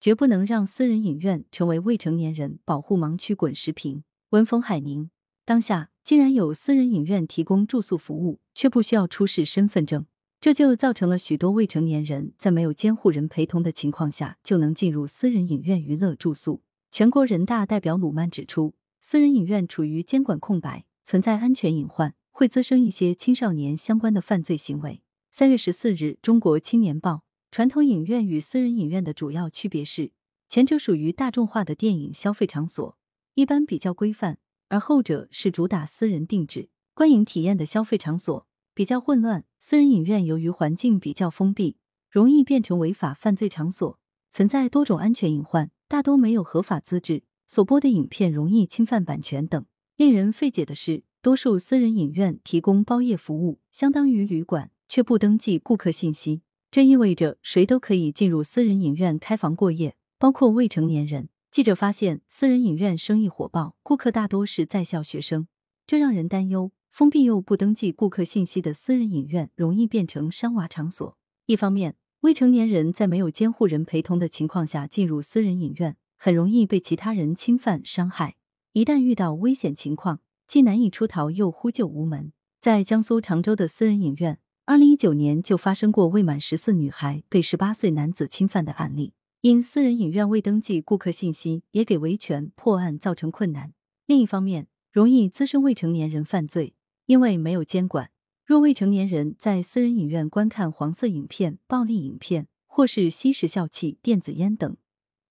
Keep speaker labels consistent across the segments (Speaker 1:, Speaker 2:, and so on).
Speaker 1: 绝不能让私人影院成为未成年人保护盲区滚石屏。文峰海宁，当下竟然有私人影院提供住宿服务，却不需要出示身份证，这就造成了许多未成年人在没有监护人陪同的情况下就能进入私人影院娱乐住宿。全国人大代表鲁曼指出，私人影院处于监管空白，存在安全隐患，会滋生一些青少年相关的犯罪行为。三月十四日，《中国青年报》：传统影院与私人影院的主要区别是，前者属于大众化的电影消费场所。一般比较规范，而后者是主打私人定制观影体验的消费场所，比较混乱。私人影院由于环境比较封闭，容易变成违法犯罪场所，存在多种安全隐患，大多没有合法资质，所播的影片容易侵犯版权等。令人费解的是，多数私人影院提供包夜服务，相当于旅馆，却不登记顾客信息，这意味着谁都可以进入私人影院开房过夜，包括未成年人。记者发现，私人影院生意火爆，顾客大多是在校学生，这让人担忧。封闭又不登记顾客信息的私人影院，容易变成伤娃场所。一方面，未成年人在没有监护人陪同的情况下进入私人影院，很容易被其他人侵犯伤害。一旦遇到危险情况，既难以出逃，又呼救无门。在江苏常州的私人影院，二零一九年就发生过未满十四女孩被十八岁男子侵犯的案例。因私人影院未登记顾客信息，也给维权破案造成困难。另一方面，容易滋生未成年人犯罪，因为没有监管。若未成年人在私人影院观看黄色影片、暴力影片，或是吸食笑气、电子烟等，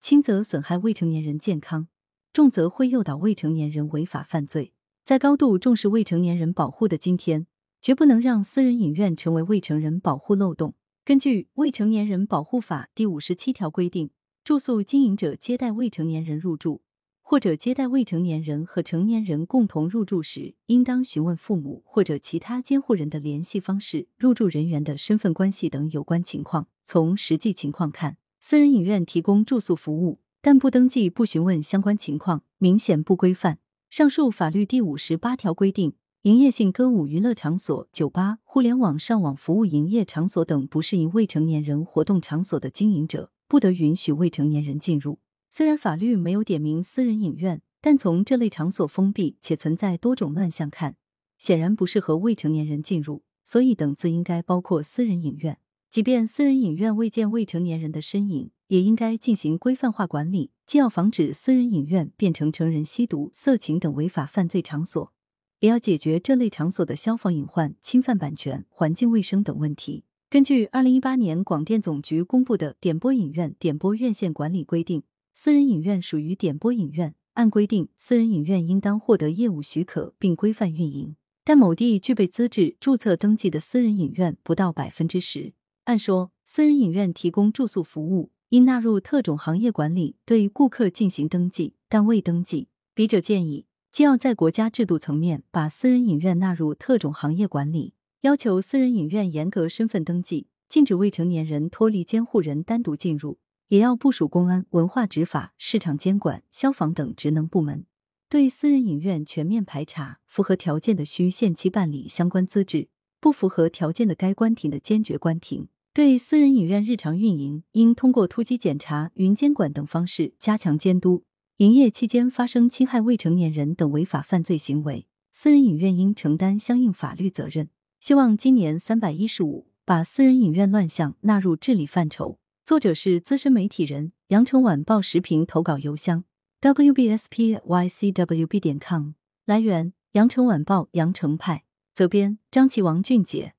Speaker 1: 轻则损害未成年人健康，重则会诱导未成年人违法犯罪。在高度重视未成年人保护的今天，绝不能让私人影院成为未成人保护漏洞。根据《未成年人保护法》第五十七条规定，住宿经营者接待未成年人入住，或者接待未成年人和成年人共同入住时，应当询问父母或者其他监护人的联系方式、入住人员的身份关系等有关情况。从实际情况看，私人影院提供住宿服务，但不登记、不询问相关情况，明显不规范。上述法律第五十八条规定。营业性歌舞娱乐场所、酒吧、互联网上网服务营业场所等不适宜未成年人活动场所的经营者，不得允许未成年人进入。虽然法律没有点名私人影院，但从这类场所封闭且存在多种乱象看，显然不适合未成年人进入。所以，等字应该包括私人影院。即便私人影院未见未成年人的身影，也应该进行规范化管理，既要防止私人影院变成成人吸毒、色情等违法犯罪场所。也要解决这类场所的消防隐患、侵犯版权、环境卫生等问题。根据二零一八年广电总局公布的《点播影院点播院线管理规定》，私人影院属于点播影院，按规定，私人影院应当获得业务许可并规范运营。但某地具备资质、注册登记的私人影院不到百分之十。按说，私人影院提供住宿服务应纳入特种行业管理，对顾客进行登记，但未登记。笔者建议。既要在国家制度层面把私人影院纳入特种行业管理，要求私人影院严格身份登记，禁止未成年人脱离监护人单独进入；也要部署公安、文化执法、市场监管、消防等职能部门，对私人影院全面排查，符合条件的需限期办理相关资质，不符合条件的该关停的坚决关停。对私人影院日常运营，应通过突击检查、云监管等方式加强监督。营业期间发生侵害未成年人等违法犯罪行为，私人影院应承担相应法律责任。希望今年三百一十五把私人影院乱象纳入治理范畴。作者是资深媒体人，羊城晚报时评投稿邮箱 wbspycwb 点 com。来源：羊城晚报羊城派。责编：张琪、王俊杰。